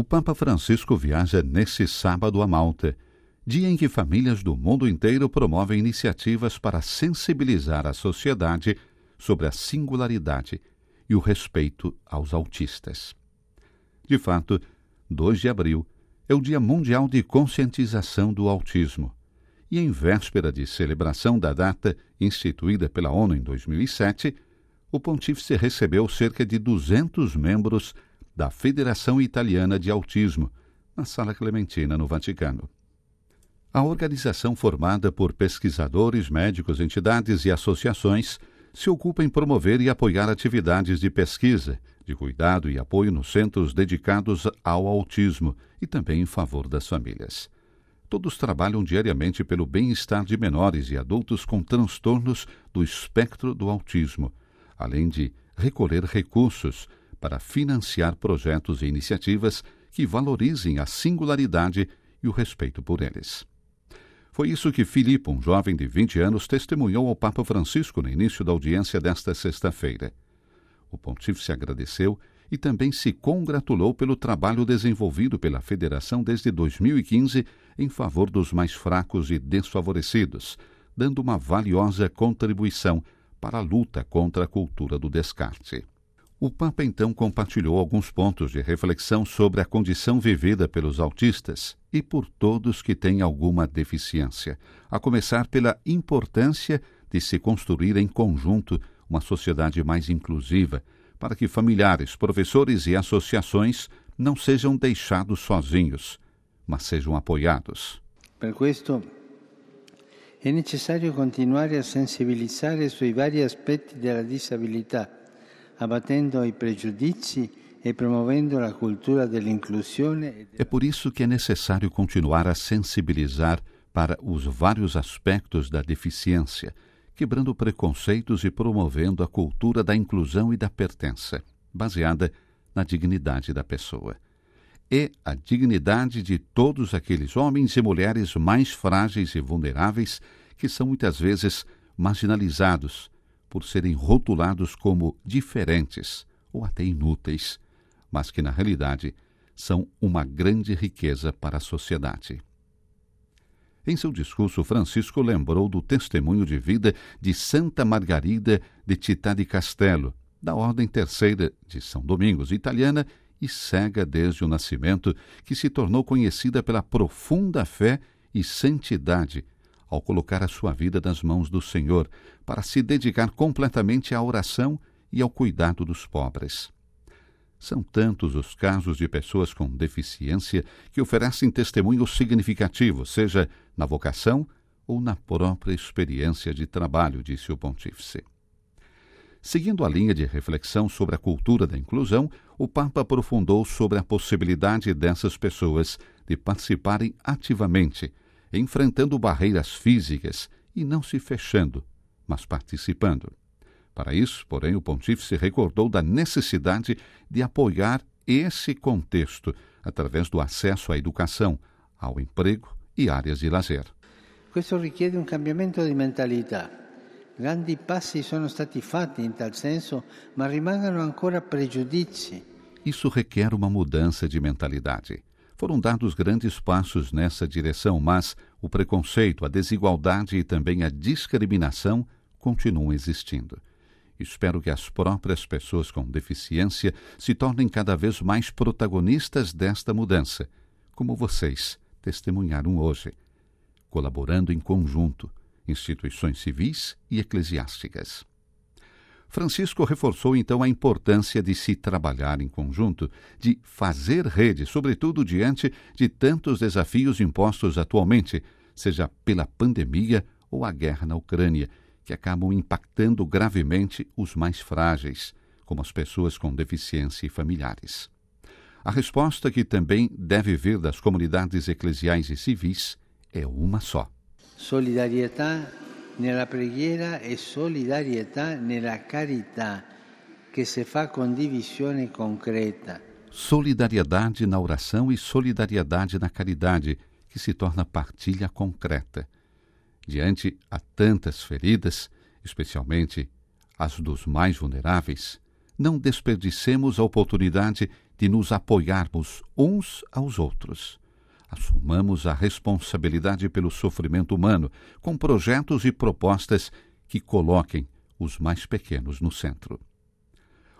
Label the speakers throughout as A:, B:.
A: O Papa Francisco viaja nesse sábado a Malta, dia em que famílias do mundo inteiro promovem iniciativas para sensibilizar a sociedade sobre a singularidade e o respeito aos autistas. De fato, 2 de abril é o Dia Mundial de Conscientização do Autismo. E em véspera de celebração da data instituída pela ONU em 2007, o pontífice recebeu cerca de 200 membros da Federação Italiana de Autismo, na Sala Clementina, no Vaticano. A organização, formada por pesquisadores, médicos, entidades e associações, se ocupa em promover e apoiar atividades de pesquisa, de cuidado e apoio nos centros dedicados ao autismo e também em favor das famílias. Todos trabalham diariamente pelo bem-estar de menores e adultos com transtornos do espectro do autismo, além de recolher recursos para financiar projetos e iniciativas que valorizem a singularidade e o respeito por eles. Foi isso que Filipe, um jovem de 20 anos, testemunhou ao Papa Francisco no início da audiência desta sexta-feira. O pontífice agradeceu e também se congratulou pelo trabalho desenvolvido pela Federação desde 2015 em favor dos mais fracos e desfavorecidos, dando uma valiosa contribuição para a luta contra a cultura do descarte. O Papa então compartilhou alguns pontos de reflexão sobre a condição vivida pelos autistas e por todos que têm alguma deficiência, a começar pela importância de se construir em conjunto uma sociedade mais inclusiva, para que familiares, professores e associações não sejam deixados sozinhos, mas sejam apoiados.
B: Per questo è necessario continuare a sensibilizzare sui vari aspetti della disabilità, abbattendo i pregiudizi e promovendo la cultura dell'inclusione.
A: É por isso que é necessário continuar a sensibilizar para os vários aspectos da deficiência, quebrando preconceitos e promovendo a cultura da inclusão e da pertença, baseada na dignidade da pessoa. É a dignidade de todos aqueles homens e mulheres mais frágeis e vulneráveis que são muitas vezes marginalizados por serem rotulados como diferentes ou até inúteis, mas que na realidade são uma grande riqueza para a sociedade. Em seu discurso, Francisco lembrou do testemunho de vida de Santa Margarida de Città di Castello, da Ordem Terceira de São Domingos, italiana e cega desde o nascimento, que se tornou conhecida pela profunda fé e santidade ao colocar a sua vida nas mãos do Senhor para se dedicar completamente à oração e ao cuidado dos pobres. São tantos os casos de pessoas com deficiência que oferecem testemunho significativo, seja na vocação ou na própria experiência de trabalho, disse o pontífice. Seguindo a linha de reflexão sobre a cultura da inclusão, o Papa aprofundou sobre a possibilidade dessas pessoas de participarem ativamente enfrentando barreiras físicas e não se fechando, mas participando. Para isso, porém, o pontífice recordou da necessidade de apoiar esse contexto através do acesso à educação, ao emprego e áreas de lazer.
B: Questo richiede un cambiamento di mentalità. Grandi passi sono stati fatti in tal senso, ma rimangono ancora pregiudizi.
A: Isso requer uma mudança de mentalidade. Foram dados grandes passos nessa direção, mas o preconceito, a desigualdade e também a discriminação continuam existindo. Espero que as próprias pessoas com deficiência se tornem cada vez mais protagonistas desta mudança, como vocês testemunharam hoje, colaborando em conjunto, instituições civis e eclesiásticas. Francisco reforçou então a importância de se trabalhar em conjunto, de fazer rede, sobretudo diante de tantos desafios impostos atualmente, seja pela pandemia ou a guerra na Ucrânia, que acabam impactando gravemente os mais frágeis, como as pessoas com deficiência e familiares. A resposta que também deve vir das comunidades eclesiais e civis é uma só:
B: solidariedade nella preghiera e solidarietà nella carità che se fa condivisione concreta.
A: Solidariedade na oração e solidariedade na caridade, que se torna partilha concreta. Diante a tantas feridas, especialmente as dos mais vulneráveis, não desperdicemos a oportunidade de nos apoiarmos uns aos outros. Assumamos a responsabilidade pelo sofrimento humano com projetos e propostas que coloquem os mais pequenos no centro.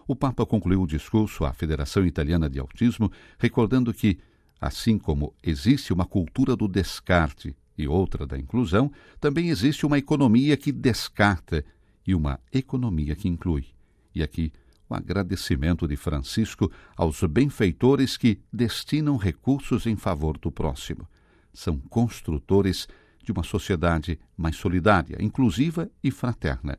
A: O Papa concluiu o discurso à Federação Italiana de Autismo, recordando que, assim como existe uma cultura do descarte e outra da inclusão, também existe uma economia que descarta e uma economia que inclui. E aqui o agradecimento de Francisco aos benfeitores que destinam recursos em favor do próximo. São construtores de uma sociedade mais solidária, inclusiva e fraterna.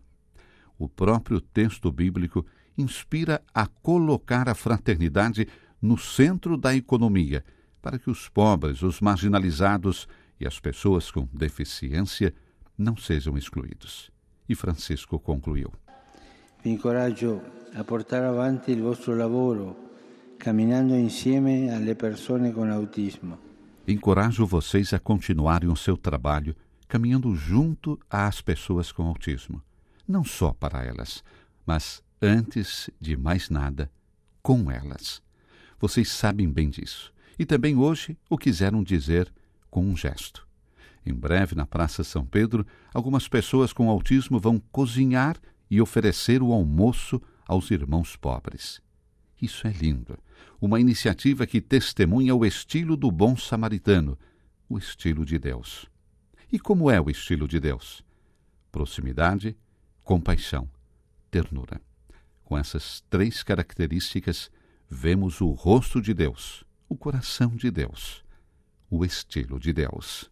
A: O próprio texto bíblico inspira a colocar a fraternidade no centro da economia, para que os pobres, os marginalizados e as pessoas com deficiência não sejam excluídos. E Francisco concluiu:
B: Vi incoraggio a portare avanti il vostro lavoro, camminando insieme alle persone con autismo.
A: Encorajo vocês a continuarem o seu trabalho caminhando junto às pessoas com autismo, não só para elas, mas antes de mais nada, com elas. Vocês sabem bem disso. E também hoje o quiseram dizer com um gesto. Em breve, na Praça São Pedro, algumas pessoas com autismo vão cozinhar e oferecer o almoço aos irmãos pobres. Isso é lindo. Uma iniciativa que testemunha o estilo do bom samaritano, o estilo de Deus. E como é o estilo de Deus? Proximidade, compaixão, ternura. Com essas três características, vemos o rosto de Deus, o coração de Deus, o estilo de Deus.